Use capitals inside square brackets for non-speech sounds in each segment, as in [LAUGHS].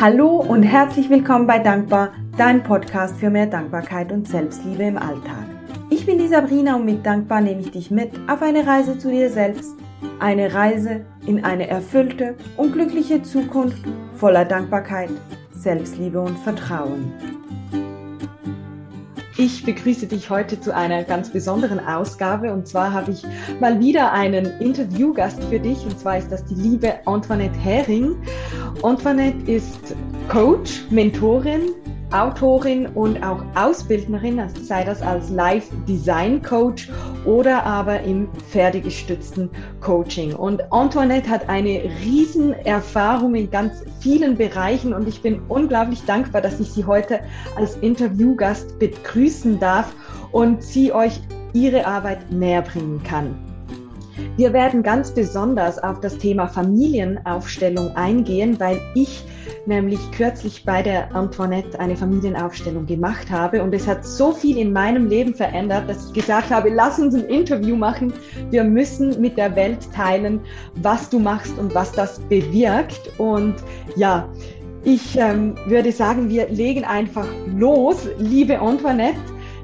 Hallo und herzlich willkommen bei Dankbar, dein Podcast für mehr Dankbarkeit und Selbstliebe im Alltag. Ich bin die Sabrina und mit Dankbar nehme ich dich mit auf eine Reise zu dir selbst. Eine Reise in eine erfüllte und glückliche Zukunft voller Dankbarkeit, Selbstliebe und Vertrauen. Ich begrüße dich heute zu einer ganz besonderen Ausgabe und zwar habe ich mal wieder einen Interviewgast für dich und zwar ist das die liebe Antoinette Hering. Antoinette ist Coach, Mentorin, Autorin und auch Ausbildnerin, sei das als Live Design Coach oder aber im pferdegestützten Coaching. Und Antoinette hat eine riesen Erfahrung in ganz vielen Bereichen und ich bin unglaublich dankbar, dass ich sie heute als Interviewgast begrüßen darf und sie euch ihre Arbeit näher bringen kann. Wir werden ganz besonders auf das Thema Familienaufstellung eingehen, weil ich nämlich kürzlich bei der Antoinette eine Familienaufstellung gemacht habe und es hat so viel in meinem Leben verändert, dass ich gesagt habe, lass uns ein Interview machen. Wir müssen mit der Welt teilen, was du machst und was das bewirkt. Und ja, ich ähm, würde sagen, wir legen einfach los, liebe Antoinette.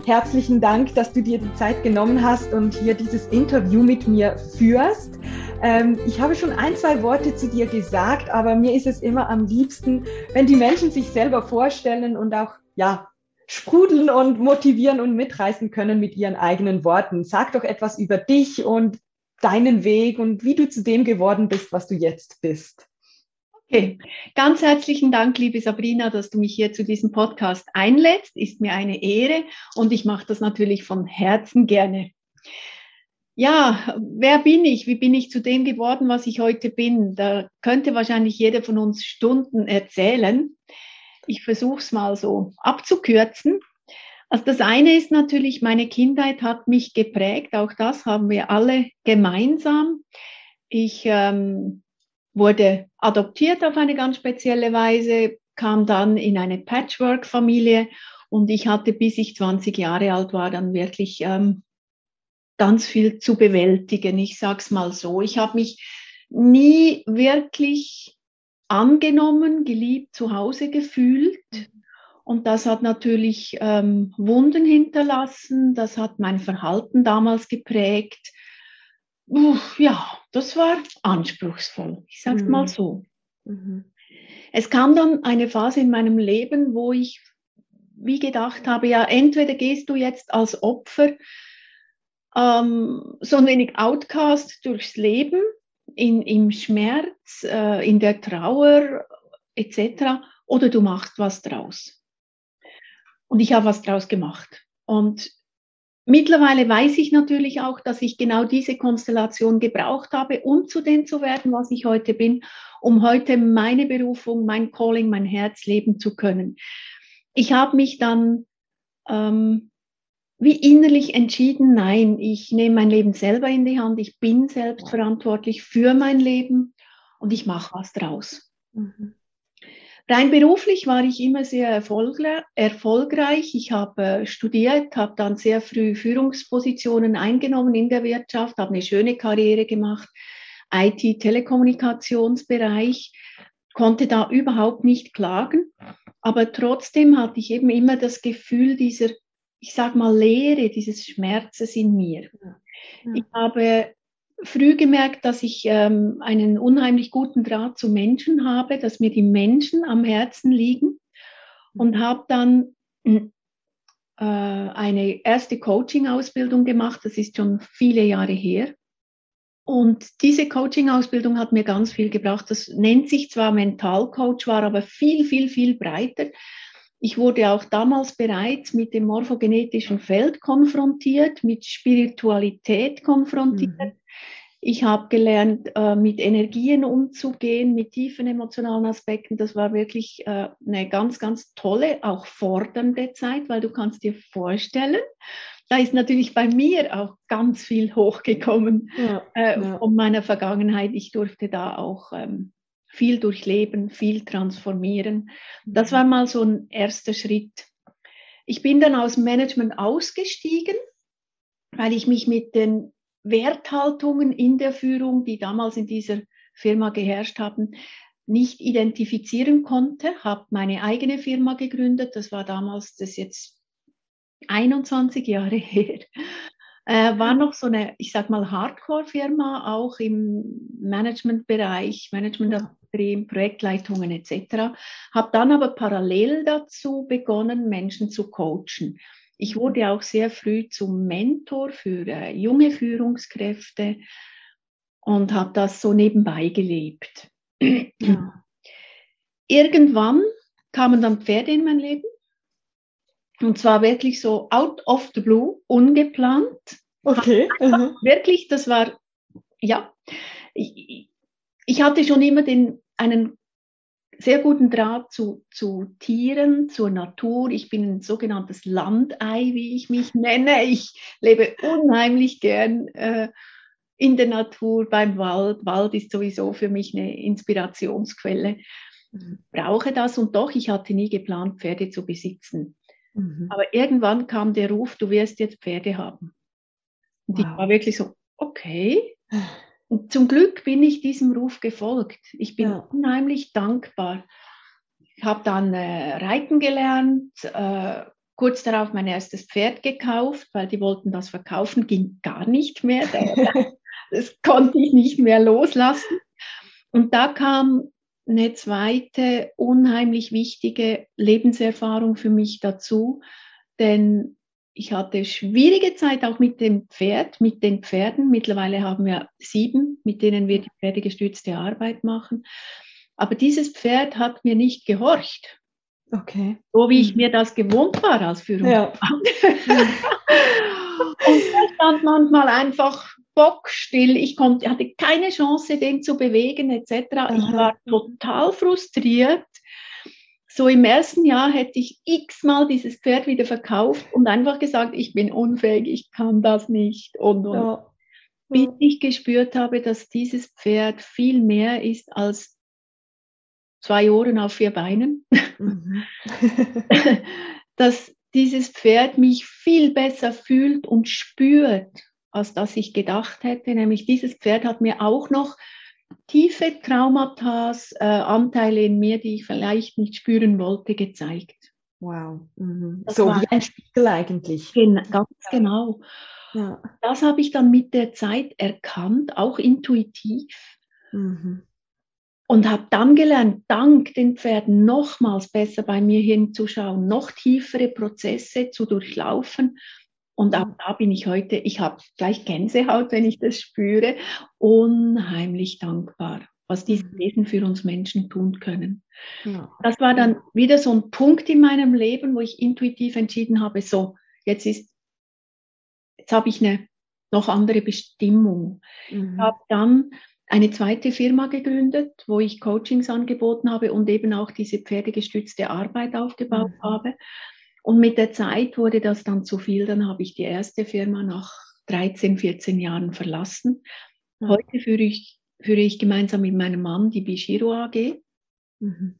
Herzlichen Dank, dass du dir die Zeit genommen hast und hier dieses Interview mit mir führst. Ähm, ich habe schon ein, zwei Worte zu dir gesagt, aber mir ist es immer am liebsten, wenn die Menschen sich selber vorstellen und auch, ja, sprudeln und motivieren und mitreißen können mit ihren eigenen Worten. Sag doch etwas über dich und deinen Weg und wie du zu dem geworden bist, was du jetzt bist. Okay, ganz herzlichen Dank, liebe Sabrina, dass du mich hier zu diesem Podcast einlädst. Ist mir eine Ehre und ich mache das natürlich von Herzen gerne. Ja, wer bin ich? Wie bin ich zu dem geworden, was ich heute bin? Da könnte wahrscheinlich jeder von uns Stunden erzählen. Ich versuche es mal so abzukürzen. Also das eine ist natürlich, meine Kindheit hat mich geprägt. Auch das haben wir alle gemeinsam. Ich ähm, wurde adoptiert auf eine ganz spezielle Weise, kam dann in eine Patchwork-Familie und ich hatte, bis ich 20 Jahre alt war, dann wirklich ähm, ganz viel zu bewältigen. Ich sag's mal so. Ich habe mich nie wirklich angenommen, geliebt, zu Hause gefühlt. Und das hat natürlich ähm, Wunden hinterlassen. Das hat mein Verhalten damals geprägt. Uff, ja, das war anspruchsvoll. Ich sag's mhm. mal so. Mhm. Es kam dann eine Phase in meinem Leben, wo ich wie gedacht habe, ja, entweder gehst du jetzt als Opfer ähm, so ein wenig Outcast durchs Leben, in, im Schmerz, äh, in der Trauer etc. Oder du machst was draus. Und ich habe was draus gemacht. Und mittlerweile weiß ich natürlich auch, dass ich genau diese Konstellation gebraucht habe, um zu dem zu werden, was ich heute bin, um heute meine Berufung, mein Calling, mein Herz leben zu können. Ich habe mich dann ähm, wie innerlich entschieden, nein, ich nehme mein Leben selber in die Hand, ich bin selbst verantwortlich für mein Leben und ich mache was draus. Mhm. Rein beruflich war ich immer sehr erfolgreich. Ich habe äh, studiert, habe dann sehr früh Führungspositionen eingenommen in der Wirtschaft, habe eine schöne Karriere gemacht, IT-Telekommunikationsbereich, konnte da überhaupt nicht klagen. Aber trotzdem hatte ich eben immer das Gefühl dieser ich sag mal, Leere dieses Schmerzes in mir. Ich habe früh gemerkt, dass ich ähm, einen unheimlich guten Draht zu Menschen habe, dass mir die Menschen am Herzen liegen und habe dann äh, eine erste Coaching-Ausbildung gemacht. Das ist schon viele Jahre her. Und diese Coaching-Ausbildung hat mir ganz viel gebracht. Das nennt sich zwar Mentalcoach, war aber viel, viel, viel breiter. Ich wurde auch damals bereits mit dem morphogenetischen Feld konfrontiert, mit Spiritualität konfrontiert. Mhm. Ich habe gelernt, äh, mit Energien umzugehen, mit tiefen emotionalen Aspekten. Das war wirklich äh, eine ganz, ganz tolle, auch fordernde Zeit, weil du kannst dir vorstellen, da ist natürlich bei mir auch ganz viel hochgekommen ja, äh, ja. von meiner Vergangenheit. Ich durfte da auch ähm, viel durchleben, viel transformieren. Das war mal so ein erster Schritt. Ich bin dann aus Management ausgestiegen, weil ich mich mit den Werthaltungen in der Führung, die damals in dieser Firma geherrscht haben, nicht identifizieren konnte, habe meine eigene Firma gegründet. Das war damals, das ist jetzt 21 Jahre [LAUGHS] her. Äh, war noch so eine, ich sag mal, Hardcore-Firma, auch im Managementbereich, Management Projektleitungen etc. Habe dann aber parallel dazu begonnen, Menschen zu coachen. Ich wurde auch sehr früh zum Mentor für äh, junge Führungskräfte und habe das so nebenbei gelebt. Ja. Irgendwann kamen dann Pferde in mein Leben. Und zwar wirklich so out of the blue, ungeplant. Okay. Wirklich, das war, ja. Ich, ich hatte schon immer den, einen sehr guten Draht zu, zu Tieren, zur Natur. Ich bin ein sogenanntes Landei, wie ich mich nenne. Ich lebe unheimlich gern äh, in der Natur, beim Wald. Wald ist sowieso für mich eine Inspirationsquelle. Mhm. Brauche das und doch, ich hatte nie geplant, Pferde zu besitzen. Mhm. Aber irgendwann kam der Ruf, du wirst jetzt Pferde haben. Und wow. ich war wirklich so, okay. [SIGHS] Und zum Glück bin ich diesem Ruf gefolgt. Ich bin ja. unheimlich dankbar. Ich habe dann äh, reiten gelernt, äh, kurz darauf mein erstes Pferd gekauft, weil die wollten das verkaufen, ging gar nicht mehr. [LAUGHS] das konnte ich nicht mehr loslassen. Und da kam eine zweite unheimlich wichtige Lebenserfahrung für mich dazu, denn ich hatte schwierige Zeit auch mit dem Pferd, mit den Pferden. Mittlerweile haben wir sieben, mit denen wir die pferdegestützte Arbeit machen. Aber dieses Pferd hat mir nicht gehorcht. Okay. So wie ich mhm. mir das gewohnt war als Führungskraft. Ja. [LAUGHS] und er stand manchmal einfach bockstill. Ich konnte, hatte keine Chance, den zu bewegen etc. Ich war total frustriert. So im ersten Jahr hätte ich x-mal dieses Pferd wieder verkauft und einfach gesagt, ich bin unfähig, ich kann das nicht. Und, und. Ja. Bis ich gespürt habe, dass dieses Pferd viel mehr ist als zwei Ohren auf vier Beinen. Mhm. [LAUGHS] [LAUGHS] dass dieses Pferd mich viel besser fühlt und spürt als dass ich gedacht hätte. Nämlich dieses Pferd hat mir auch noch tiefe Traumata, äh, Anteile in mir, die ich vielleicht nicht spüren wollte, gezeigt. Wow. Mhm. So wie ein Spiegel eigentlich. Gen ganz genau. Ja. Das habe ich dann mit der Zeit erkannt, auch intuitiv. Mhm. Und habe dann gelernt, dank den Pferden nochmals besser bei mir hinzuschauen, noch tiefere Prozesse zu durchlaufen und auch da bin ich heute, ich habe gleich Gänsehaut, wenn ich das spüre, unheimlich dankbar, was diese mhm. Wesen für uns Menschen tun können. Ja. Das war dann wieder so ein Punkt in meinem Leben, wo ich intuitiv entschieden habe, so, jetzt ist, jetzt habe ich eine noch andere Bestimmung. Mhm. Ich habe dann eine zweite Firma gegründet, wo ich Coachings angeboten habe und eben auch diese pferdegestützte Arbeit aufgebaut mhm. habe. Und mit der Zeit wurde das dann zu viel. Dann habe ich die erste Firma nach 13, 14 Jahren verlassen. Heute führe ich, führe ich gemeinsam mit meinem Mann die Bishiro AG. Mhm.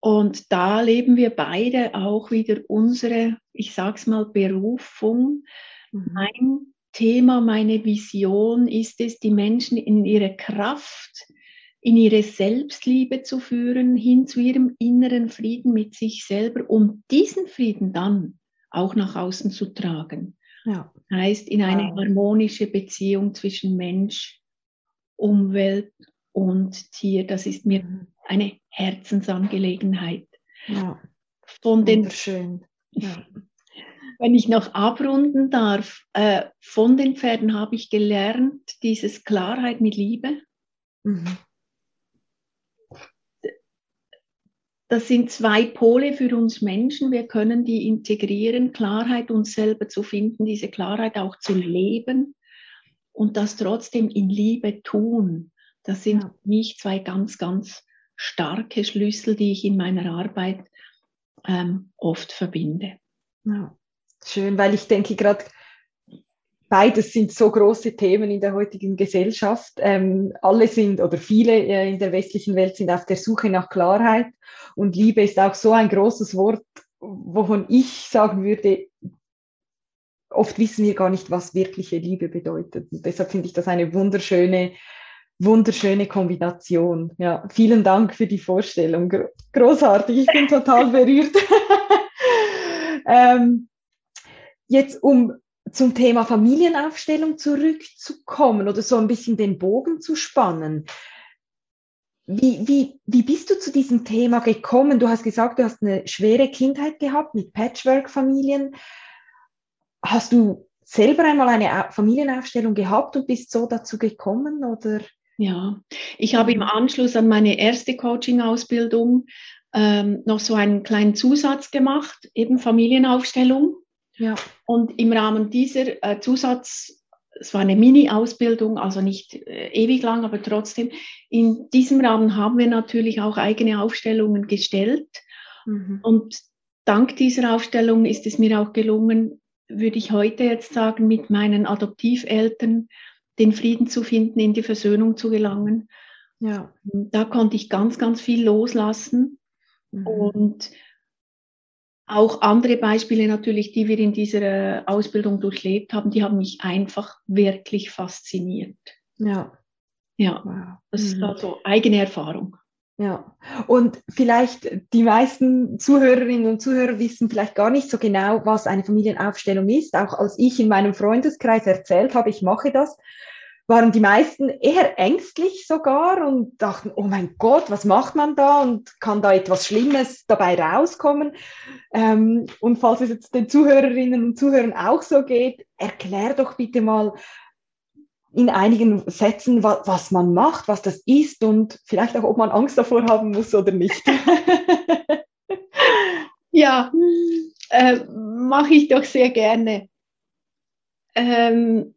Und da leben wir beide auch wieder unsere, ich sag's mal, Berufung. Mhm. Mein Thema, meine Vision ist es, die Menschen in ihre Kraft in ihre Selbstliebe zu führen, hin zu ihrem inneren Frieden mit sich selber, um diesen Frieden dann auch nach außen zu tragen. Ja. Heißt in eine wow. harmonische Beziehung zwischen Mensch, Umwelt und Tier. Das ist mir mhm. eine Herzensangelegenheit. Ja. Von den. Ja. [LAUGHS] Wenn ich noch abrunden darf, äh, von den Pferden habe ich gelernt, dieses Klarheit mit Liebe. Mhm. Das sind zwei Pole für uns Menschen. Wir können die integrieren, Klarheit uns selber zu finden, diese Klarheit auch zu leben und das trotzdem in Liebe tun. Das sind ja. für mich zwei ganz, ganz starke Schlüssel, die ich in meiner Arbeit ähm, oft verbinde. Ja. Schön, weil ich denke gerade, beides sind so große Themen in der heutigen Gesellschaft. Ähm, alle sind oder viele äh, in der westlichen Welt sind auf der Suche nach Klarheit und Liebe ist auch so ein großes Wort, wovon ich sagen würde, oft wissen wir gar nicht, was wirkliche Liebe bedeutet. Und deshalb finde ich das eine wunderschöne wunderschöne Kombination. Ja, vielen Dank für die Vorstellung. Großartig, ich bin total [LAUGHS] berührt. [LAUGHS] ähm, jetzt um zum Thema Familienaufstellung zurückzukommen oder so ein bisschen den Bogen zu spannen. Wie, wie, wie bist du zu diesem Thema gekommen? Du hast gesagt, du hast eine schwere Kindheit gehabt mit Patchwork-Familien. Hast du selber einmal eine Familienaufstellung gehabt und bist so dazu gekommen? Oder? Ja, ich habe im Anschluss an meine erste Coaching-Ausbildung ähm, noch so einen kleinen Zusatz gemacht, eben Familienaufstellung. Ja. Und im Rahmen dieser äh, Zusatz es war eine Mini-Ausbildung, also nicht äh, ewig lang, aber trotzdem. In diesem Rahmen haben wir natürlich auch eigene Aufstellungen gestellt. Mhm. Und dank dieser Aufstellung ist es mir auch gelungen, würde ich heute jetzt sagen, mit meinen Adoptiveltern den Frieden zu finden, in die Versöhnung zu gelangen. Ja. Da konnte ich ganz, ganz viel loslassen. Mhm. Und auch andere Beispiele natürlich, die wir in dieser Ausbildung durchlebt haben, die haben mich einfach wirklich fasziniert. Ja. Ja, wow. das mhm. war so eigene Erfahrung. Ja, und vielleicht die meisten Zuhörerinnen und Zuhörer wissen vielleicht gar nicht so genau, was eine Familienaufstellung ist. Auch als ich in meinem Freundeskreis erzählt habe, ich mache das, waren die meisten eher ängstlich sogar und dachten, oh mein Gott, was macht man da und kann da etwas Schlimmes dabei rauskommen? Ähm, und falls es jetzt den Zuhörerinnen und Zuhörern auch so geht, erklär doch bitte mal in einigen Sätzen, was, was man macht, was das ist und vielleicht auch, ob man Angst davor haben muss oder nicht. [LAUGHS] ja, äh, mache ich doch sehr gerne. Ähm,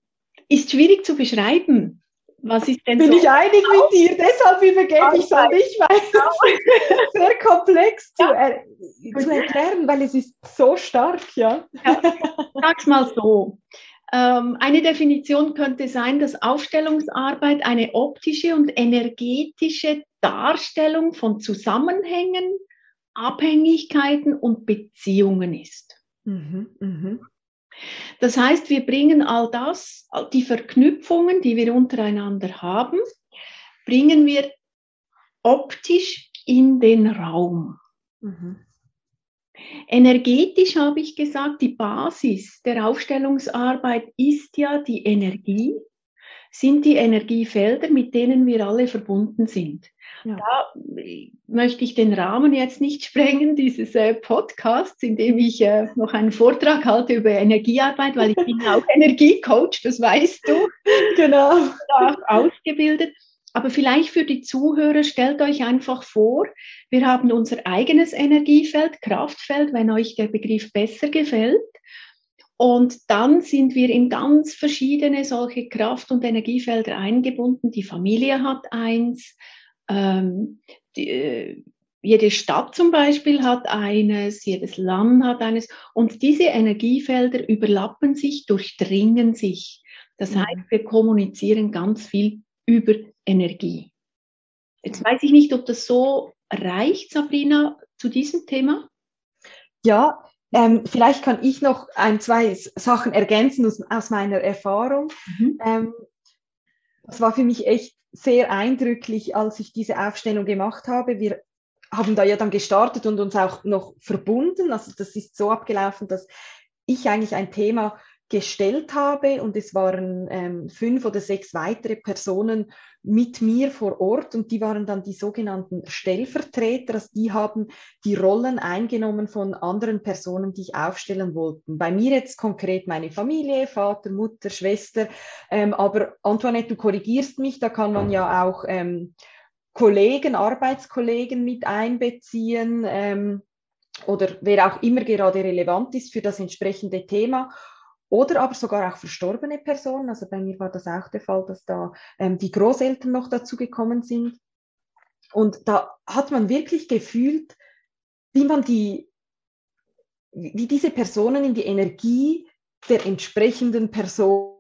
ist schwierig zu beschreiben. Was ist denn Bin so ich einig mit dir, deshalb übergebe ich es an dich, weil [LAUGHS] es sehr komplex zu, er zu, erklären, weil es ist so stark, ja. ja sag's mal so. Ähm, eine Definition könnte sein, dass Aufstellungsarbeit eine optische und energetische Darstellung von Zusammenhängen, Abhängigkeiten und Beziehungen ist. Mhm, mh. Das heißt, wir bringen all das, die Verknüpfungen, die wir untereinander haben, bringen wir optisch in den Raum. Mhm. Energetisch habe ich gesagt, die Basis der Aufstellungsarbeit ist ja die Energie, sind die Energiefelder, mit denen wir alle verbunden sind. Ja. Da möchte ich den Rahmen jetzt nicht [LAUGHS] sprengen, dieses äh, Podcasts, in dem ich äh, noch einen Vortrag halte über Energiearbeit, weil ich bin [LAUGHS] auch Energiecoach, das weißt du. Genau. Da ausgebildet. Aber vielleicht für die Zuhörer, stellt euch einfach vor, wir haben unser eigenes Energiefeld, Kraftfeld, wenn euch der Begriff besser gefällt. Und dann sind wir in ganz verschiedene solche Kraft- und Energiefelder eingebunden. Die Familie hat eins, ähm, die, äh, jede Stadt zum Beispiel hat eines, jedes Land hat eines. Und diese Energiefelder überlappen sich, durchdringen sich. Das mhm. heißt, wir kommunizieren ganz viel über Energie. Jetzt weiß ich nicht, ob das so reicht, Sabrina, zu diesem Thema. Ja, ähm, vielleicht kann ich noch ein, zwei Sachen ergänzen aus, aus meiner Erfahrung. Mhm. Ähm, das war für mich echt sehr eindrücklich, als ich diese Aufstellung gemacht habe. Wir haben da ja dann gestartet und uns auch noch verbunden. Also das ist so abgelaufen, dass ich eigentlich ein Thema gestellt habe und es waren ähm, fünf oder sechs weitere Personen mit mir vor Ort und die waren dann die sogenannten Stellvertreter, also die haben die Rollen eingenommen von anderen Personen, die ich aufstellen wollten. Bei mir jetzt konkret meine Familie, Vater, Mutter, Schwester, ähm, aber Antoinette, du korrigierst mich, da kann man ja auch ähm, Kollegen, Arbeitskollegen mit einbeziehen ähm, oder wer auch immer gerade relevant ist für das entsprechende Thema. Oder aber sogar auch verstorbene Personen. Also bei mir war das auch der Fall, dass da ähm, die Großeltern noch dazu gekommen sind. Und da hat man wirklich gefühlt, wie man die, wie diese Personen in die Energie der entsprechenden Person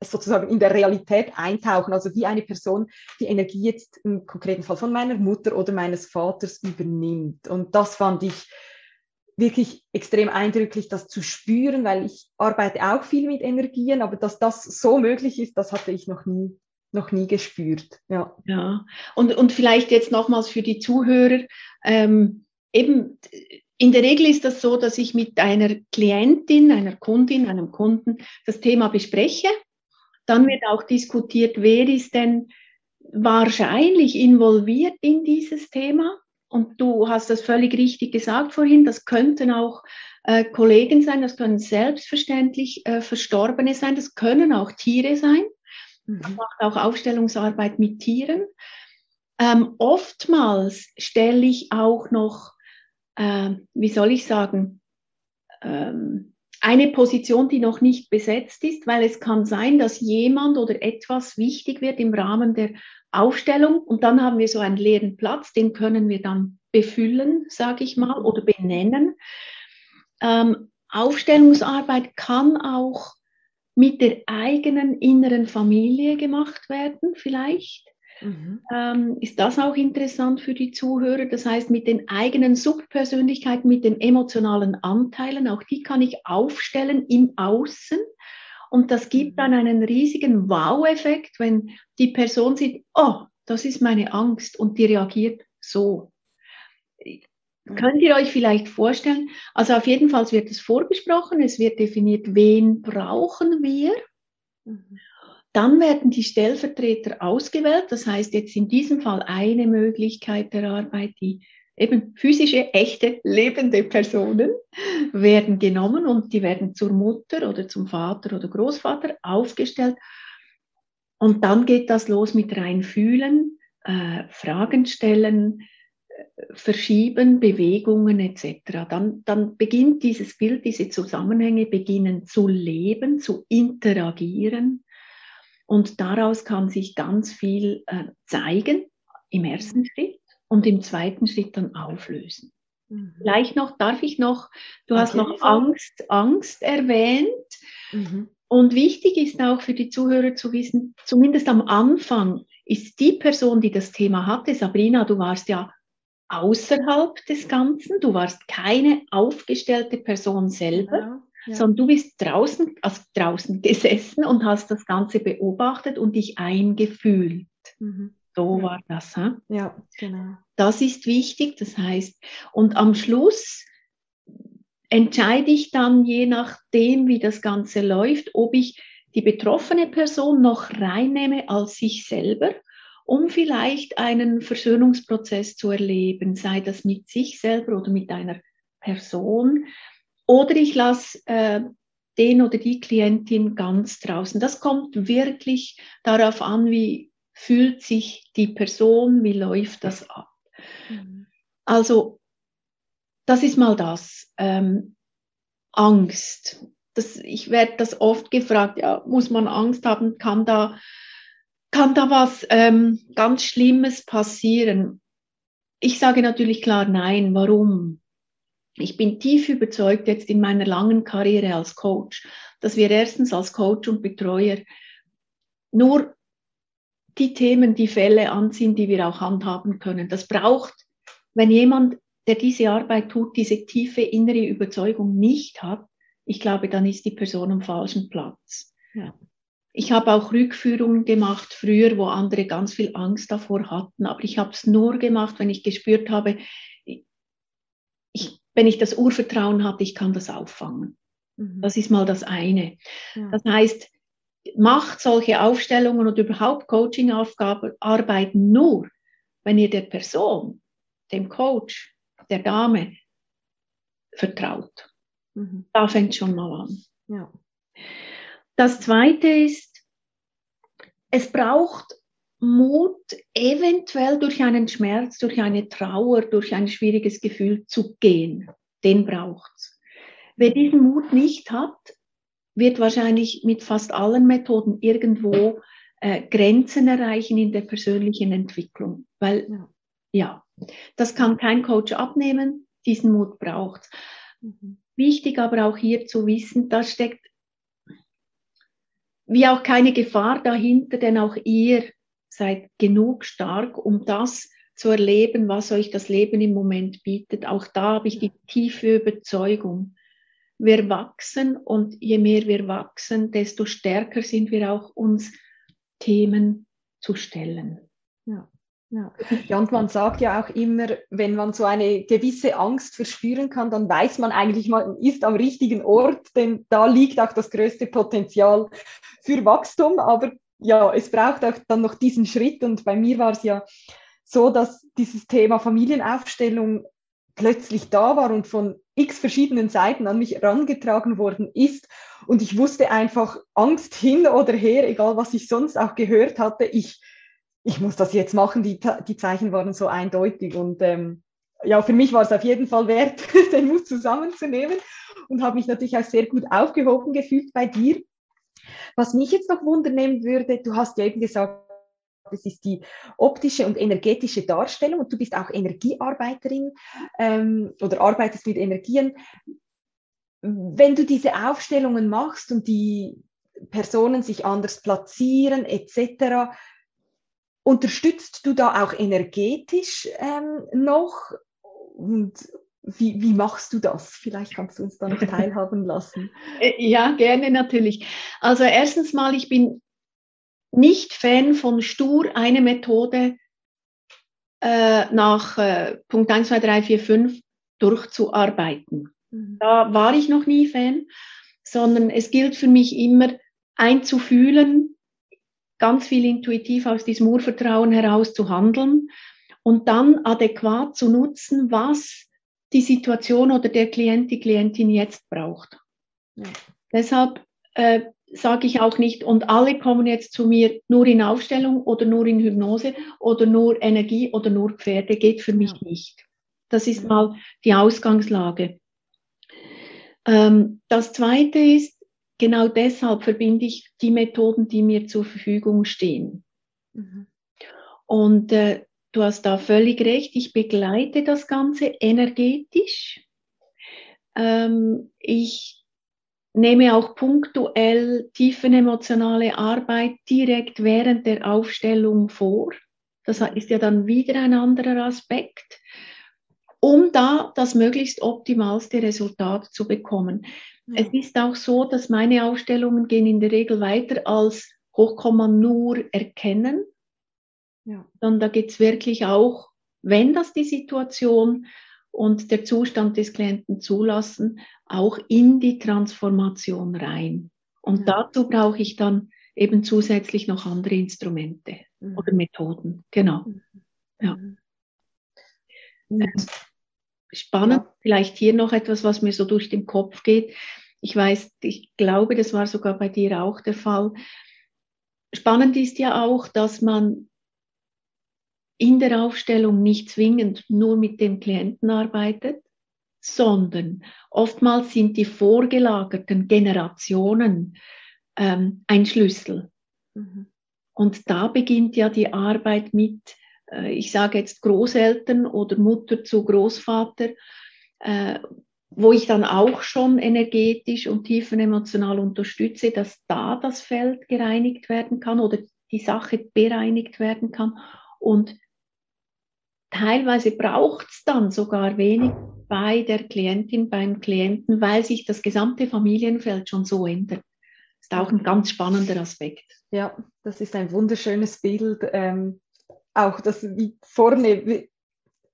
sozusagen in der Realität eintauchen, also wie eine Person die Energie jetzt im konkreten Fall von meiner Mutter oder meines Vaters übernimmt. Und das fand ich wirklich extrem eindrücklich, das zu spüren, weil ich arbeite auch viel mit Energien, aber dass das so möglich ist, das hatte ich noch nie noch nie gespürt. Ja. ja. Und, und vielleicht jetzt nochmals für die Zuhörer, ähm, eben in der Regel ist das so, dass ich mit einer Klientin, einer Kundin, einem Kunden das Thema bespreche. Dann wird auch diskutiert, wer ist denn wahrscheinlich involviert in dieses Thema. Und du hast das völlig richtig gesagt vorhin, das könnten auch äh, Kollegen sein, das können selbstverständlich äh, Verstorbene sein, das können auch Tiere sein. Mhm. Man macht auch Aufstellungsarbeit mit Tieren. Ähm, oftmals stelle ich auch noch, äh, wie soll ich sagen, ähm, eine Position, die noch nicht besetzt ist, weil es kann sein, dass jemand oder etwas wichtig wird im Rahmen der Aufstellung und dann haben wir so einen leeren Platz, den können wir dann befüllen, sage ich mal, oder benennen. Ähm, Aufstellungsarbeit kann auch mit der eigenen inneren Familie gemacht werden, vielleicht. Mhm. Ähm, ist das auch interessant für die Zuhörer? Das heißt, mit den eigenen Subpersönlichkeiten, mit den emotionalen Anteilen, auch die kann ich aufstellen im Außen. Und das gibt mhm. dann einen riesigen Wow-Effekt, wenn die Person sieht, oh, das ist meine Angst und die reagiert so. Mhm. Könnt ihr euch vielleicht vorstellen, also auf jeden Fall wird es vorbesprochen, es wird definiert, wen brauchen wir. Mhm. Dann werden die Stellvertreter ausgewählt. Das heißt jetzt in diesem Fall eine Möglichkeit der Arbeit, die eben physische, echte, lebende Personen werden genommen und die werden zur Mutter oder zum Vater oder Großvater aufgestellt. Und dann geht das los mit reinfühlen, äh, Fragen stellen, verschieben, Bewegungen etc. Dann, dann beginnt dieses Bild, diese Zusammenhänge beginnen zu leben, zu interagieren und daraus kann sich ganz viel äh, zeigen im ersten Schritt und im zweiten Schritt dann auflösen. Mhm. Vielleicht noch, darf ich noch, du okay. hast noch Angst, Angst erwähnt. Mhm. Und wichtig ist auch für die Zuhörer zu wissen, zumindest am Anfang ist die Person, die das Thema hatte, Sabrina, du warst ja außerhalb des Ganzen. Du warst keine aufgestellte Person selber, ja, ja. sondern du bist draußen, also draußen gesessen und hast das Ganze beobachtet und dich eingefühlt. Mhm. So war das. He? Ja, genau. Das ist wichtig. Das heißt, und am Schluss entscheide ich dann, je nachdem, wie das Ganze läuft, ob ich die betroffene Person noch reinnehme als sich selber um vielleicht einen Versöhnungsprozess zu erleben, sei das mit sich selber oder mit einer Person. Oder ich lasse äh, den oder die Klientin ganz draußen. Das kommt wirklich darauf an, wie fühlt sich die Person, wie läuft das ab. Mhm. Also, das ist mal das. Ähm, Angst. Das, ich werde das oft gefragt, ja, muss man Angst haben, kann da kann da was ähm, ganz Schlimmes passieren? Ich sage natürlich klar nein. Warum? Ich bin tief überzeugt jetzt in meiner langen Karriere als Coach, dass wir erstens als Coach und Betreuer nur die Themen, die Fälle anziehen, die wir auch handhaben können. Das braucht, wenn jemand, der diese Arbeit tut, diese tiefe innere Überzeugung nicht hat, ich glaube, dann ist die Person am falschen Platz. Ja. Ich habe auch Rückführungen gemacht früher, wo andere ganz viel Angst davor hatten, aber ich habe es nur gemacht, wenn ich gespürt habe, ich, wenn ich das Urvertrauen hatte, ich kann das auffangen. Mhm. Das ist mal das eine. Ja. Das heißt, macht solche Aufstellungen oder überhaupt Coaching-Arbeiten nur, wenn ihr der Person, dem Coach, der Dame vertraut. Mhm. Da fängt schon mal an. Ja. Das Zweite ist, es braucht Mut, eventuell durch einen Schmerz, durch eine Trauer, durch ein schwieriges Gefühl zu gehen. Den braucht's. Wer diesen Mut nicht hat, wird wahrscheinlich mit fast allen Methoden irgendwo äh, Grenzen erreichen in der persönlichen Entwicklung. Weil, ja, das kann kein Coach abnehmen, diesen Mut braucht. Mhm. Wichtig aber auch hier zu wissen, da steckt wie auch keine Gefahr dahinter, denn auch ihr seid genug stark, um das zu erleben, was euch das Leben im Moment bietet. Auch da habe ich die tiefe Überzeugung. Wir wachsen und je mehr wir wachsen, desto stärker sind wir auch uns Themen zu stellen. Ja. Ja. ja, und man sagt ja auch immer, wenn man so eine gewisse Angst verspüren kann, dann weiß man eigentlich, man ist am richtigen Ort, denn da liegt auch das größte Potenzial für Wachstum. Aber ja, es braucht auch dann noch diesen Schritt. Und bei mir war es ja so, dass dieses Thema Familienaufstellung plötzlich da war und von x verschiedenen Seiten an mich herangetragen worden ist. Und ich wusste einfach Angst hin oder her, egal was ich sonst auch gehört hatte, ich ich muss das jetzt machen, die, die Zeichen waren so eindeutig und ähm, ja, für mich war es auf jeden Fall wert, [LAUGHS] den Mut zusammenzunehmen und habe mich natürlich auch sehr gut aufgehoben gefühlt bei dir. Was mich jetzt noch wundernehmen würde, du hast ja eben gesagt, das ist die optische und energetische Darstellung und du bist auch Energiearbeiterin ähm, oder arbeitest mit Energien. Wenn du diese Aufstellungen machst und die Personen sich anders platzieren etc., Unterstützt du da auch energetisch ähm, noch? Und wie, wie machst du das? Vielleicht kannst du uns da noch [LAUGHS] teilhaben lassen. Äh, ja, gerne natürlich. Also erstens mal, ich bin nicht Fan von stur eine Methode äh, nach äh, Punkt 1, 2, 3, 4, 5 durchzuarbeiten. Mhm. Da war ich noch nie Fan, sondern es gilt für mich immer einzufühlen, ganz viel intuitiv aus diesem Urvertrauen heraus zu handeln und dann adäquat zu nutzen, was die Situation oder der Klient, die Klientin jetzt braucht. Ja. Deshalb äh, sage ich auch nicht, und alle kommen jetzt zu mir nur in Aufstellung oder nur in Hypnose oder nur Energie oder nur Pferde, geht für mich nicht. Das ist mal die Ausgangslage. Ähm, das Zweite ist, genau deshalb verbinde ich die Methoden, die mir zur Verfügung stehen. Mhm. Und äh, du hast da völlig recht, ich begleite das Ganze energetisch. Ähm, ich nehme auch punktuell tiefenemotionale Arbeit direkt während der Aufstellung vor. Das ist ja dann wieder ein anderer Aspekt, um da das möglichst optimalste Resultat zu bekommen. Es ist auch so, dass meine Ausstellungen gehen in der Regel weiter als Hochkomma nur erkennen. Ja. Sondern da geht es wirklich auch, wenn das die Situation und der Zustand des Klienten zulassen, auch in die Transformation rein. Und ja. dazu brauche ich dann eben zusätzlich noch andere Instrumente mhm. oder Methoden. Genau. Mhm. Ja. Mhm. Ähm, spannend, ja. vielleicht hier noch etwas, was mir so durch den Kopf geht ich weiß, ich glaube, das war sogar bei dir auch der Fall. Spannend ist ja auch, dass man in der Aufstellung nicht zwingend nur mit dem Klienten arbeitet, sondern oftmals sind die vorgelagerten Generationen ähm, ein Schlüssel. Mhm. Und da beginnt ja die Arbeit mit, äh, ich sage jetzt Großeltern oder Mutter zu Großvater, äh, wo ich dann auch schon energetisch und tiefenemotional unterstütze, dass da das Feld gereinigt werden kann oder die Sache bereinigt werden kann. Und teilweise braucht es dann sogar wenig bei der Klientin, beim Klienten, weil sich das gesamte Familienfeld schon so ändert. Das ist auch ein ganz spannender Aspekt. Ja, das ist ein wunderschönes Bild. Ähm, auch das wie vorne, wie,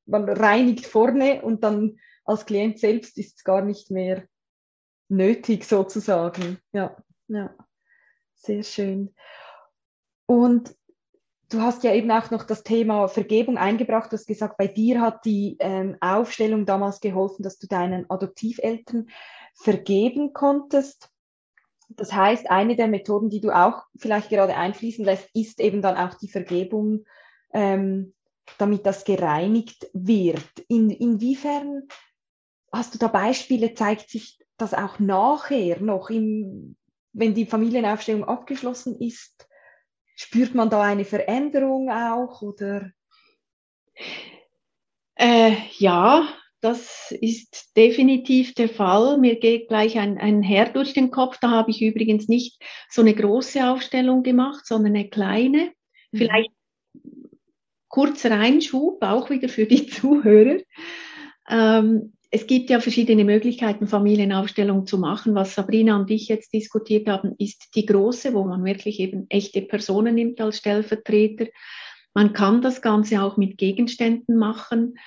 man reinigt vorne und dann als Klient selbst ist es gar nicht mehr nötig sozusagen. Ja, ja, sehr schön. Und du hast ja eben auch noch das Thema Vergebung eingebracht. Du hast gesagt, bei dir hat die ähm, Aufstellung damals geholfen, dass du deinen Adoptiveltern vergeben konntest. Das heißt, eine der Methoden, die du auch vielleicht gerade einfließen lässt, ist eben dann auch die Vergebung, ähm, damit das gereinigt wird. In, inwiefern hast du da Beispiele, zeigt sich das auch nachher noch, im, wenn die Familienaufstellung abgeschlossen ist? Spürt man da eine Veränderung auch oder? Äh, ja, das ist definitiv der Fall. Mir geht gleich ein, ein Herr durch den Kopf. Da habe ich übrigens nicht so eine große Aufstellung gemacht, sondern eine kleine. Mhm. Vielleicht kurzer Einschub, auch wieder für die [LAUGHS] Zuhörer. Ähm, es gibt ja verschiedene Möglichkeiten, Familienaufstellung zu machen. Was Sabrina und ich jetzt diskutiert haben, ist die große, wo man wirklich eben echte Personen nimmt als Stellvertreter. Man kann das Ganze auch mit Gegenständen machen.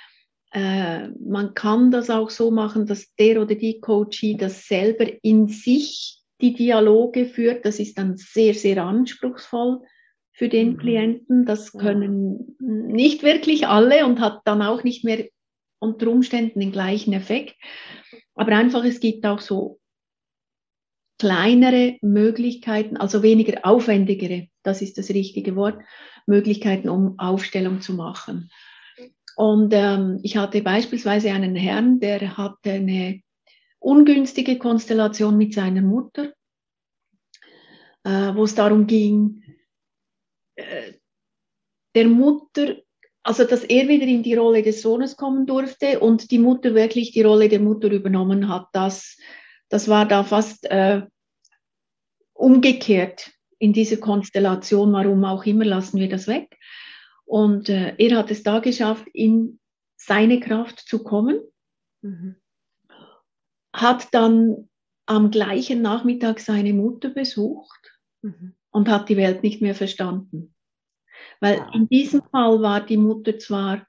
Äh, man kann das auch so machen, dass der oder die Coachie das selber in sich die Dialoge führt. Das ist dann sehr, sehr anspruchsvoll für den mhm. Klienten. Das können nicht wirklich alle und hat dann auch nicht mehr unter Umständen den gleichen Effekt. Aber einfach, es gibt auch so kleinere Möglichkeiten, also weniger aufwendigere, das ist das richtige Wort, Möglichkeiten, um Aufstellung zu machen. Und ähm, ich hatte beispielsweise einen Herrn, der hatte eine ungünstige Konstellation mit seiner Mutter, äh, wo es darum ging, äh, der Mutter, also dass er wieder in die Rolle des Sohnes kommen durfte und die Mutter wirklich die Rolle der Mutter übernommen hat. Das, das war da fast äh, umgekehrt in dieser Konstellation, warum auch immer, lassen wir das weg. Und äh, er hat es da geschafft, in seine Kraft zu kommen. Mhm hat dann am gleichen Nachmittag seine Mutter besucht mhm. und hat die Welt nicht mehr verstanden. Weil in diesem Fall war die Mutter zwar,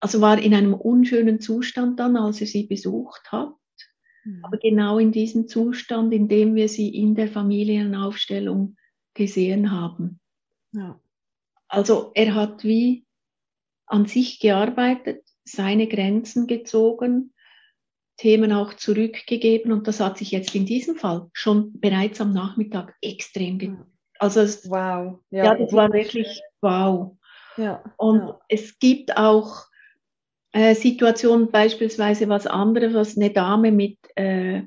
also war in einem unschönen Zustand dann, als er sie besucht hat, mhm. aber genau in diesem Zustand, in dem wir sie in der Familienaufstellung gesehen haben. Ja. Also er hat wie an sich gearbeitet, seine Grenzen gezogen, Themen auch zurückgegeben und das hat sich jetzt in diesem Fall schon bereits am Nachmittag extrem geändert. Also es, wow. Ja, ja, das war wirklich wow. Ja, und ja. es gibt auch äh, Situationen, beispielsweise was anderes, was eine Dame mit, äh,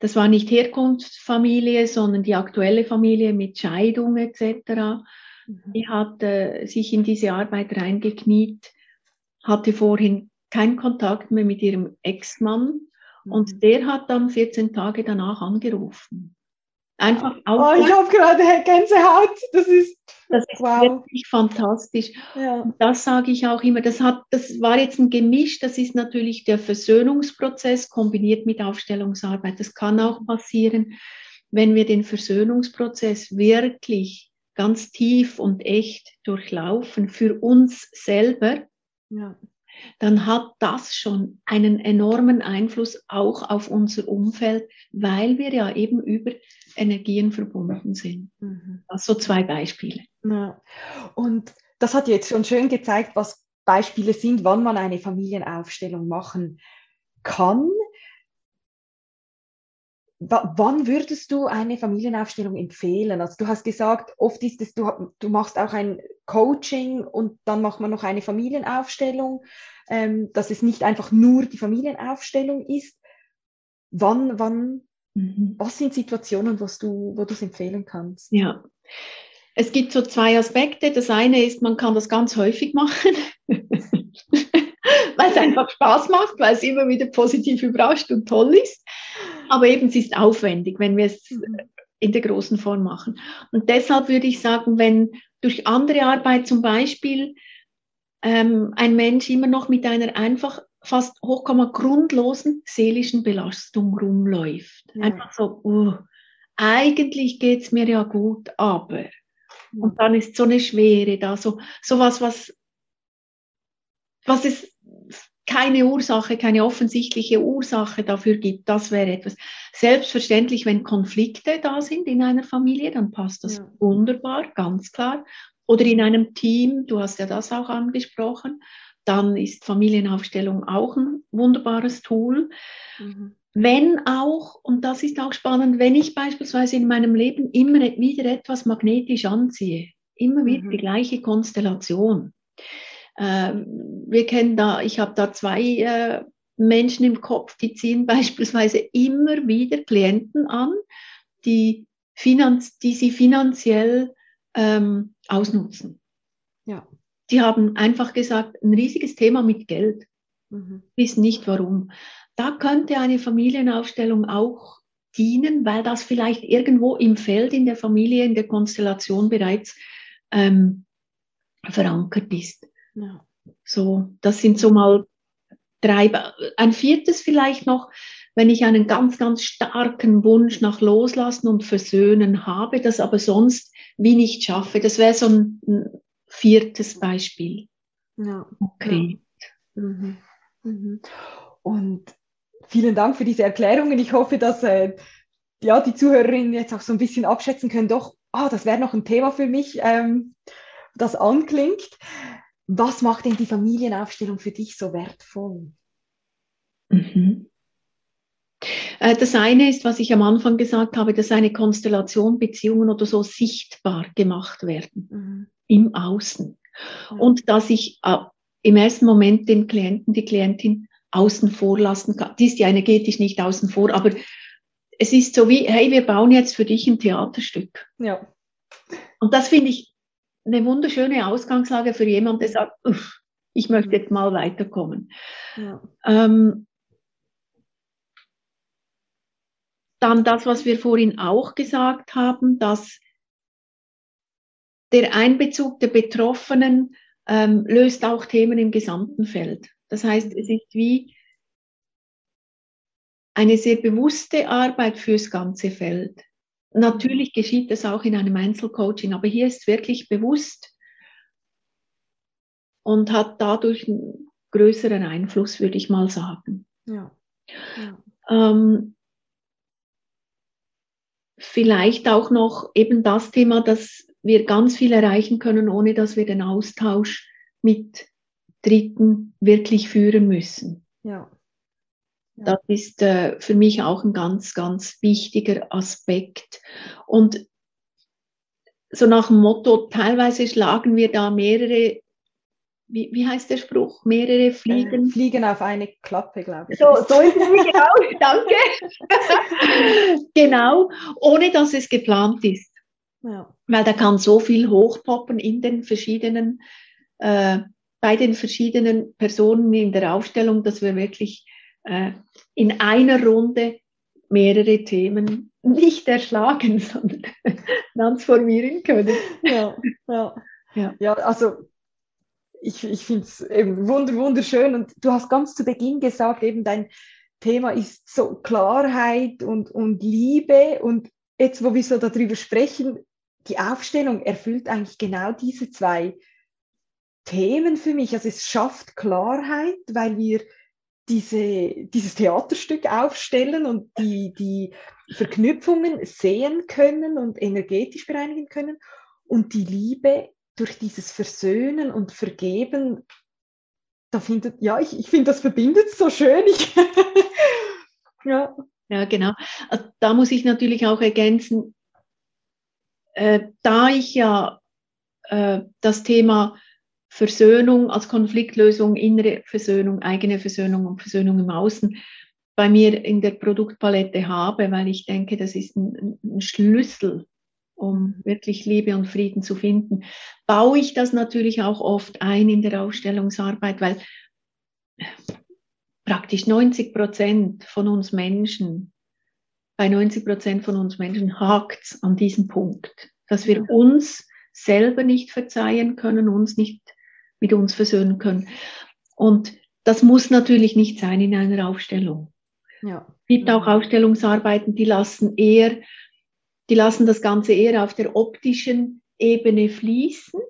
das war nicht Herkunftsfamilie, sondern die aktuelle Familie mit Scheidung etc. Mhm. Die hat äh, sich in diese Arbeit reingekniet, hatte vorhin keinen Kontakt mehr mit ihrem Ex-Mann. Und mhm. der hat dann 14 Tage danach angerufen. Einfach auch. Oh, ich habe gerade Gänsehaut. Das ist, das ist wow. wirklich fantastisch. Ja. Das sage ich auch immer. Das, hat, das war jetzt ein Gemisch. Das ist natürlich der Versöhnungsprozess kombiniert mit Aufstellungsarbeit. Das kann auch passieren, wenn wir den Versöhnungsprozess wirklich ganz tief und echt durchlaufen für uns selber. Ja dann hat das schon einen enormen Einfluss auch auf unser Umfeld, weil wir ja eben über Energien verbunden sind. Mhm. Also zwei Beispiele. Ja. Und das hat jetzt schon schön gezeigt, was Beispiele sind, wann man eine Familienaufstellung machen kann wann würdest du eine Familienaufstellung empfehlen? Also du hast gesagt, oft ist es, du, du machst auch ein Coaching und dann macht man noch eine Familienaufstellung, ähm, dass es nicht einfach nur die Familienaufstellung ist. Wann, wann, mhm. was sind Situationen, was du, wo du es empfehlen kannst? Ja. Es gibt so zwei Aspekte. Das eine ist, man kann das ganz häufig machen, [LAUGHS] weil es einfach Spaß macht, weil es immer wieder positiv überrascht und toll ist. Aber eben, es ist aufwendig, wenn wir es in der großen Form machen. Und deshalb würde ich sagen, wenn durch andere Arbeit zum Beispiel ähm, ein Mensch immer noch mit einer einfach fast hochkomma grundlosen seelischen Belastung rumläuft. Ja. Einfach so, uh, eigentlich geht's mir ja gut, aber. Und dann ist so eine Schwere da, so, so was, was, was es keine Ursache, keine offensichtliche Ursache dafür gibt, das wäre etwas. Selbstverständlich, wenn Konflikte da sind in einer Familie, dann passt das ja. wunderbar, ganz klar. Oder in einem Team, du hast ja das auch angesprochen, dann ist Familienaufstellung auch ein wunderbares Tool. Mhm. Wenn auch, und das ist auch spannend, wenn ich beispielsweise in meinem Leben immer wieder etwas magnetisch anziehe, immer wieder mhm. die gleiche Konstellation, ähm, wir kennen da, ich habe da zwei äh, Menschen im Kopf, die ziehen [LAUGHS] beispielsweise immer wieder Klienten an, die, finanz die sie finanziell ähm, ausnutzen. Ja. Die haben einfach gesagt, ein riesiges Thema mit Geld. Mhm. Wissen nicht warum. Da könnte eine Familienaufstellung auch dienen, weil das vielleicht irgendwo im Feld, in der Familie, in der Konstellation bereits ähm, verankert ist. Ja. So, das sind so mal treibe. Ein viertes vielleicht noch, wenn ich einen ganz, ganz starken Wunsch nach Loslassen und Versöhnen habe, das aber sonst wie nicht schaffe. Das wäre so ein, viertes Beispiel. Ja. Okay. Ja. Mhm. Mhm. Und vielen Dank für diese Erklärungen. Ich hoffe, dass äh, ja, die Zuhörerinnen jetzt auch so ein bisschen abschätzen können, doch, ah, das wäre noch ein Thema für mich, ähm, das anklingt. Was macht denn die Familienaufstellung für dich so wertvoll? Mhm. Äh, das eine ist, was ich am Anfang gesagt habe, dass eine Konstellation, Beziehungen oder so sichtbar gemacht werden mhm. Im Außen. Mhm. Und dass ich äh, im ersten Moment den Klienten, die Klientin außen vor lassen kann. Die ist ja energetisch nicht außen vor, aber es ist so wie, hey, wir bauen jetzt für dich ein Theaterstück. Ja. Und das finde ich eine wunderschöne Ausgangslage für jemanden, der sagt, ich möchte jetzt mal weiterkommen. Ja. Ähm, dann das, was wir vorhin auch gesagt haben, dass der Einbezug der Betroffenen ähm, löst auch Themen im gesamten Feld. Das heißt, es ist wie eine sehr bewusste Arbeit fürs ganze Feld. Natürlich geschieht das auch in einem Einzelcoaching, aber hier ist es wirklich bewusst und hat dadurch einen größeren Einfluss, würde ich mal sagen. Ja. ja. Ähm, vielleicht auch noch eben das Thema, dass wir ganz viel erreichen können, ohne dass wir den Austausch mit Dritten wirklich führen müssen. Ja. Das ist äh, für mich auch ein ganz, ganz wichtiger Aspekt. Und so nach dem Motto, teilweise schlagen wir da mehrere, wie, wie heißt der Spruch? Mehrere Fliegen? Äh, Fliegen auf eine Klappe, glaube ich. So, so ist es genau, [LAUGHS] danke. [LAUGHS] genau, ohne dass es geplant ist. Ja. Weil da kann so viel hochpoppen in den verschiedenen, äh, bei den verschiedenen Personen in der Aufstellung, dass wir wirklich äh, in einer Runde mehrere Themen nicht erschlagen, [LAUGHS] sondern transformieren können. Ja, ja. ja. ja also ich, ich finde es eben wunderschön und du hast ganz zu Beginn gesagt, eben dein Thema ist so Klarheit und, und Liebe und jetzt, wo wir so darüber sprechen, die Aufstellung erfüllt eigentlich genau diese zwei Themen für mich. Also es schafft Klarheit, weil wir diese, dieses Theaterstück aufstellen und die, die Verknüpfungen sehen können und energetisch bereinigen können und die Liebe durch dieses Versöhnen und Vergeben, da findet, ja, ich, ich finde, das verbindet so schön. Ich, [LAUGHS] ja. ja, genau. Da muss ich natürlich auch ergänzen, äh, da ich ja äh, das Thema Versöhnung als Konfliktlösung, innere Versöhnung, eigene Versöhnung und Versöhnung im Außen bei mir in der Produktpalette habe, weil ich denke, das ist ein, ein Schlüssel, um wirklich Liebe und Frieden zu finden, baue ich das natürlich auch oft ein in der Ausstellungsarbeit, weil praktisch 90 Prozent von uns Menschen, bei 90 Prozent von uns Menschen hakt es an diesem Punkt, dass wir uns selber nicht verzeihen können, uns nicht mit uns versöhnen können. Und das muss natürlich nicht sein in einer Aufstellung. Ja. Es gibt auch Aufstellungsarbeiten, die lassen eher, die lassen das Ganze eher auf der optischen Ebene fließen,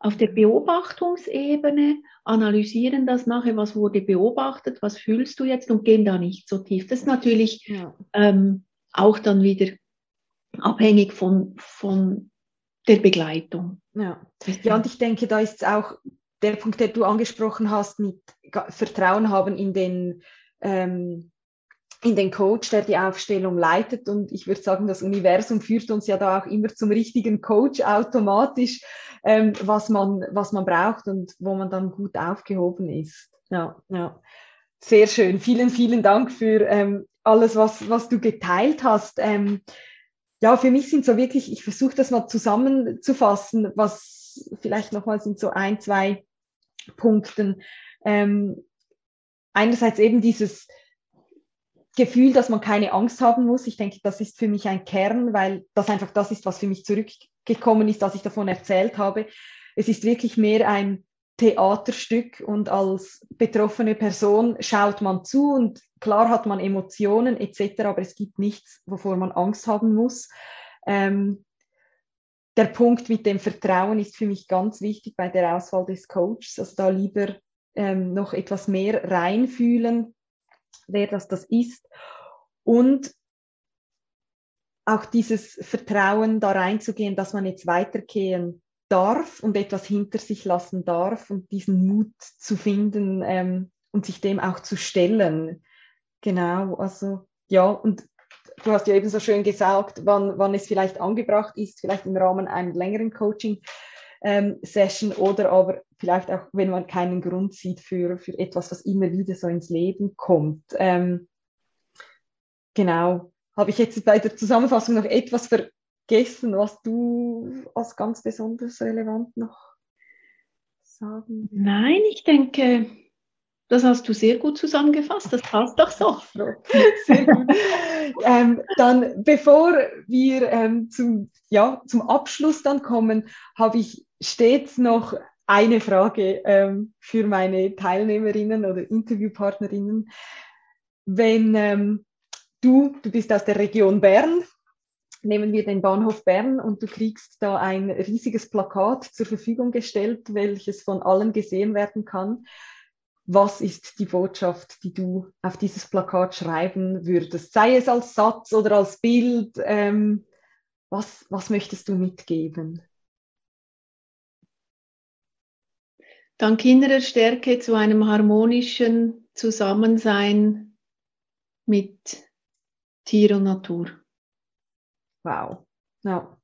auf der Beobachtungsebene, analysieren das nachher, was wurde beobachtet, was fühlst du jetzt und gehen da nicht so tief. Das ist natürlich ja. ähm, auch dann wieder abhängig von, von der Begleitung. Ja. ja, und ich denke, da ist auch der Punkt, den du angesprochen hast, mit Vertrauen haben in den, ähm, in den Coach, der die Aufstellung leitet. Und ich würde sagen, das Universum führt uns ja da auch immer zum richtigen Coach automatisch, ähm, was, man, was man braucht und wo man dann gut aufgehoben ist. Ja, ja. Sehr schön. Vielen, vielen Dank für ähm, alles, was, was du geteilt hast. Ähm, ja, für mich sind so wirklich, ich versuche das mal zusammenzufassen, was vielleicht nochmal sind so ein, zwei Punkten. Ähm, einerseits eben dieses Gefühl, dass man keine Angst haben muss. Ich denke, das ist für mich ein Kern, weil das einfach das ist, was für mich zurückgekommen ist, als ich davon erzählt habe. Es ist wirklich mehr ein Theaterstück und als betroffene Person schaut man zu und klar hat man Emotionen etc., aber es gibt nichts, wovor man Angst haben muss. Ähm, der Punkt mit dem Vertrauen ist für mich ganz wichtig bei der Auswahl des Coaches. Also da lieber ähm, noch etwas mehr reinfühlen, wer das das ist. Und auch dieses Vertrauen da reinzugehen, dass man jetzt weitergehen darf und etwas hinter sich lassen darf und diesen Mut zu finden ähm, und sich dem auch zu stellen. Genau, also ja, und du hast ja eben so schön gesagt, wann, wann es vielleicht angebracht ist, vielleicht im Rahmen einer längeren Coaching-Session ähm, oder aber vielleicht auch, wenn man keinen Grund sieht für, für etwas, was immer wieder so ins Leben kommt. Ähm, genau. Habe ich jetzt bei der Zusammenfassung noch etwas vergessen, was du als ganz besonders relevant noch sagen? Nein, ich denke, das hast du sehr gut zusammengefasst. Das passt doch so. [LAUGHS] Sehr gut. ähm, dann, bevor wir ähm, zum, ja, zum Abschluss dann kommen, habe ich stets noch eine Frage ähm, für meine Teilnehmerinnen oder Interviewpartnerinnen. Wenn ähm, du, du bist aus der Region Bern, nehmen wir den Bahnhof Bern und du kriegst da ein riesiges Plakat zur Verfügung gestellt, welches von allen gesehen werden kann was ist die Botschaft, die du auf dieses Plakat schreiben würdest? Sei es als Satz oder als Bild. Ähm, was, was möchtest du mitgeben? Dank innerer Stärke zu einem harmonischen Zusammensein mit Tier und Natur. Wow. Ja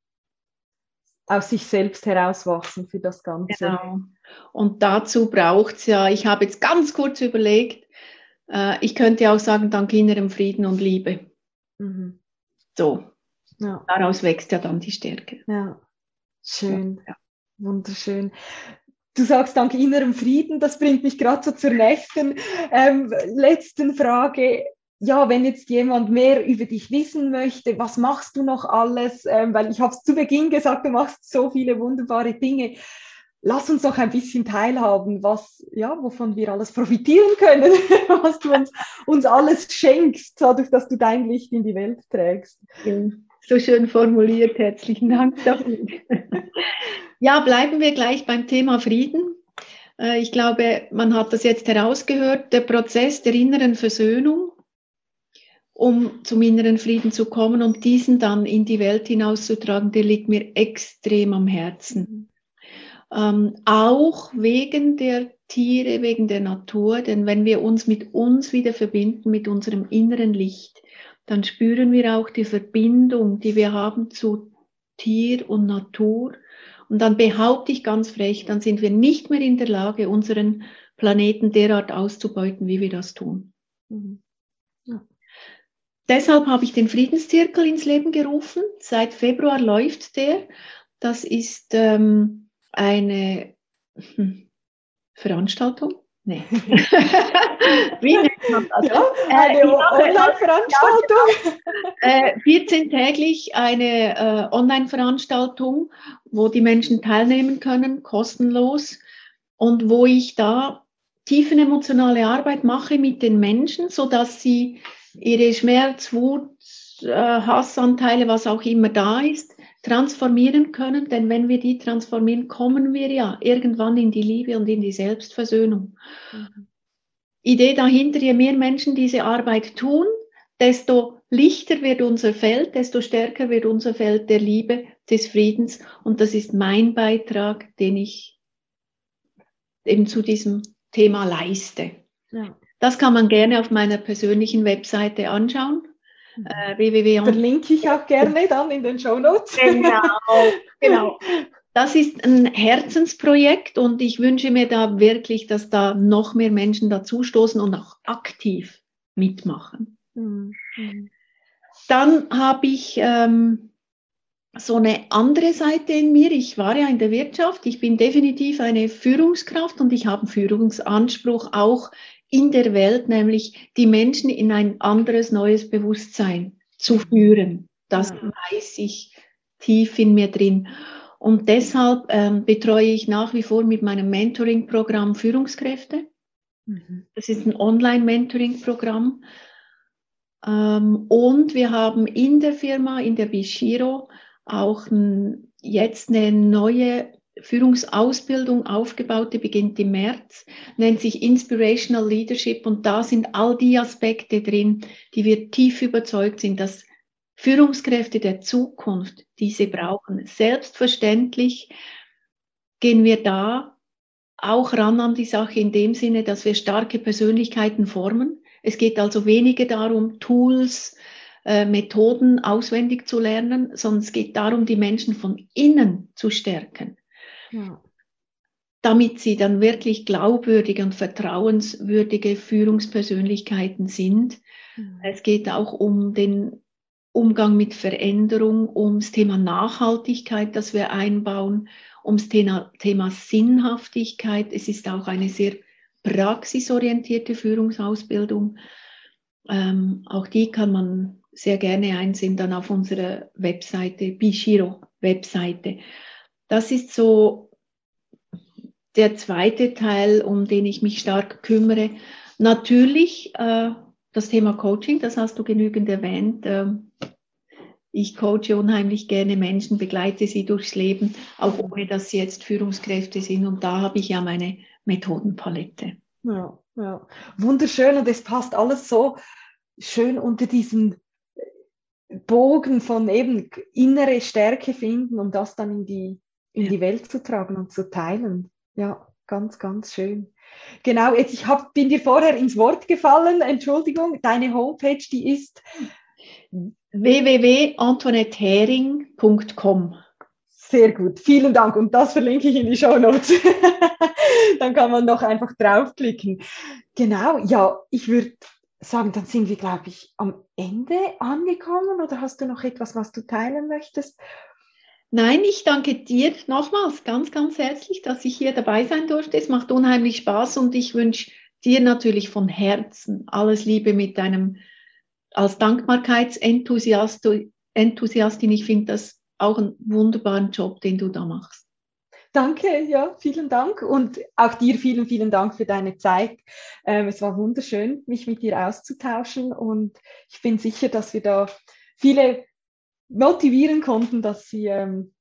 aus sich selbst herauswachsen für das Ganze. Genau. Und dazu braucht es ja, ich habe jetzt ganz kurz überlegt, äh, ich könnte auch sagen, dank innerem Frieden und Liebe. Mhm. So. Ja. Daraus wächst ja dann die Stärke. Ja. Schön. Ja. Wunderschön. Du sagst dank innerem Frieden, das bringt mich gerade so zur nächsten, ähm, letzten Frage ja, wenn jetzt jemand mehr über dich wissen möchte, was machst du noch alles? Ähm, weil ich habe es zu Beginn gesagt, du machst so viele wunderbare Dinge. Lass uns doch ein bisschen teilhaben, was, ja, wovon wir alles profitieren können, [LAUGHS] was du uns, uns alles schenkst, dadurch, dass du dein Licht in die Welt trägst. So schön formuliert, herzlichen Dank dafür. [LAUGHS] ja, bleiben wir gleich beim Thema Frieden. Äh, ich glaube, man hat das jetzt herausgehört, der Prozess der inneren Versöhnung um zum inneren Frieden zu kommen und diesen dann in die Welt hinauszutragen, der liegt mir extrem am Herzen. Ähm, auch wegen der Tiere, wegen der Natur, denn wenn wir uns mit uns wieder verbinden, mit unserem inneren Licht, dann spüren wir auch die Verbindung, die wir haben zu Tier und Natur. Und dann behaupte ich ganz frech, dann sind wir nicht mehr in der Lage, unseren Planeten derart auszubeuten, wie wir das tun. Mhm. Deshalb habe ich den Friedenszirkel ins Leben gerufen. Seit Februar läuft der. Das ist ähm, eine hm, Veranstaltung. Nee. [LAUGHS] Wie nennt man das? Ja, eine äh, Online-Veranstaltung. Äh, 14-täglich eine äh, Online-Veranstaltung, wo die Menschen teilnehmen können, kostenlos. Und wo ich da tiefen emotionale Arbeit mache mit den Menschen, so dass sie ihre Schmerz, Wut, äh, Hassanteile, was auch immer da ist, transformieren können. Denn wenn wir die transformieren, kommen wir ja irgendwann in die Liebe und in die Selbstversöhnung. Mhm. Idee dahinter, je mehr Menschen diese Arbeit tun, desto lichter wird unser Feld, desto stärker wird unser Feld der Liebe, des Friedens. Und das ist mein Beitrag, den ich eben zu diesem Thema leiste. Ja. Das kann man gerne auf meiner persönlichen Webseite anschauen. Mhm. Äh, www. Verlinke ich auch gerne dann in den Show Notes. Genau, [LAUGHS] genau. Das ist ein Herzensprojekt und ich wünsche mir da wirklich, dass da noch mehr Menschen dazustoßen und auch aktiv mitmachen. Mhm. Dann habe ich ähm, so eine andere Seite in mir. Ich war ja in der Wirtschaft. Ich bin definitiv eine Führungskraft und ich habe einen Führungsanspruch auch in der Welt, nämlich die Menschen in ein anderes, neues Bewusstsein zu führen. Das ja. weiß ich tief in mir drin. Und deshalb ähm, betreue ich nach wie vor mit meinem Mentoring-Programm Führungskräfte. Mhm. Das ist ein Online-Mentoring-Programm. Ähm, und wir haben in der Firma, in der Bishiro, auch jetzt eine neue Führungsausbildung aufgebaut, die beginnt im März, nennt sich Inspirational Leadership und da sind all die Aspekte drin, die wir tief überzeugt sind, dass Führungskräfte der Zukunft diese brauchen. Selbstverständlich gehen wir da auch ran an die Sache in dem Sinne, dass wir starke Persönlichkeiten formen. Es geht also weniger darum, Tools, Methoden auswendig zu lernen, sondern es geht darum, die Menschen von innen zu stärken. Ja. Damit sie dann wirklich glaubwürdige und vertrauenswürdige Führungspersönlichkeiten sind. Mhm. Es geht auch um den Umgang mit Veränderung, ums Thema Nachhaltigkeit, das wir einbauen, ums Thema, Thema Sinnhaftigkeit. Es ist auch eine sehr praxisorientierte Führungsausbildung. Ähm, auch die kann man sehr gerne einsehen dann auf unserer Webseite, Bishiro-Webseite. Das ist so der zweite Teil, um den ich mich stark kümmere. Natürlich äh, das Thema Coaching, das hast du genügend erwähnt. Äh, ich coache unheimlich gerne Menschen, begleite sie durchs Leben, auch ohne dass sie jetzt Führungskräfte sind. Und da habe ich ja meine Methodenpalette. Ja, ja. Wunderschön und es passt alles so schön unter diesen Bogen von eben innere Stärke finden, um das dann in die in ja. die Welt zu tragen und zu teilen. Ja, ganz, ganz schön. Genau, jetzt ich hab, bin dir vorher ins Wort gefallen, Entschuldigung, deine Homepage, die ist www.antoinettehering.com. Sehr gut, vielen Dank und das verlinke ich in die Show Notes. [LAUGHS] dann kann man noch einfach draufklicken. Genau, ja, ich würde sagen, dann sind wir, glaube ich, am Ende angekommen oder hast du noch etwas, was du teilen möchtest? Nein, ich danke dir nochmals ganz, ganz herzlich, dass ich hier dabei sein durfte. Es macht unheimlich Spaß und ich wünsche dir natürlich von Herzen alles Liebe mit deinem als Dankbarkeitsenthusiastin. Ich finde das auch einen wunderbaren Job, den du da machst. Danke, ja, vielen Dank und auch dir vielen, vielen Dank für deine Zeit. Ähm, es war wunderschön, mich mit dir auszutauschen und ich bin sicher, dass wir da viele motivieren konnten, dass sie ähm,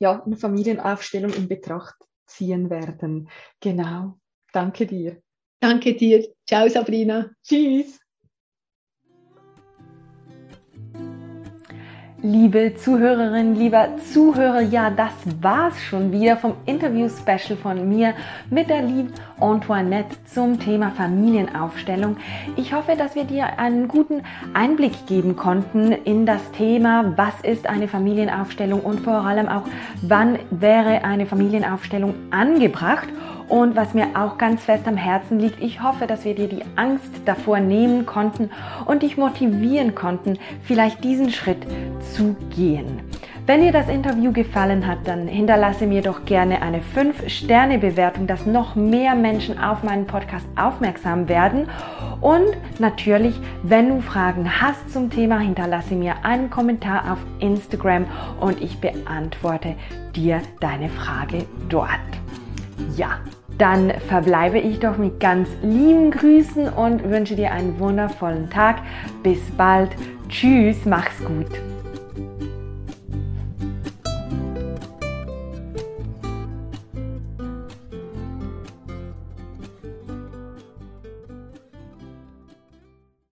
ja, eine Familienaufstellung in Betracht ziehen werden. Genau. Danke dir. Danke dir. Ciao, Sabrina. Tschüss. Liebe Zuhörerinnen, lieber Zuhörer, ja, das war's schon wieder vom Interview-Special von mir mit der lieben Antoinette zum Thema Familienaufstellung. Ich hoffe, dass wir dir einen guten Einblick geben konnten in das Thema, was ist eine Familienaufstellung und vor allem auch, wann wäre eine Familienaufstellung angebracht. Und was mir auch ganz fest am Herzen liegt, ich hoffe, dass wir dir die Angst davor nehmen konnten und dich motivieren konnten, vielleicht diesen Schritt zu gehen. Wenn dir das Interview gefallen hat, dann hinterlasse mir doch gerne eine 5-Sterne-Bewertung, dass noch mehr Menschen auf meinen Podcast aufmerksam werden. Und natürlich, wenn du Fragen hast zum Thema, hinterlasse mir einen Kommentar auf Instagram und ich beantworte dir deine Frage dort. Ja, dann verbleibe ich doch mit ganz lieben Grüßen und wünsche dir einen wundervollen Tag. Bis bald. Tschüss, mach's gut.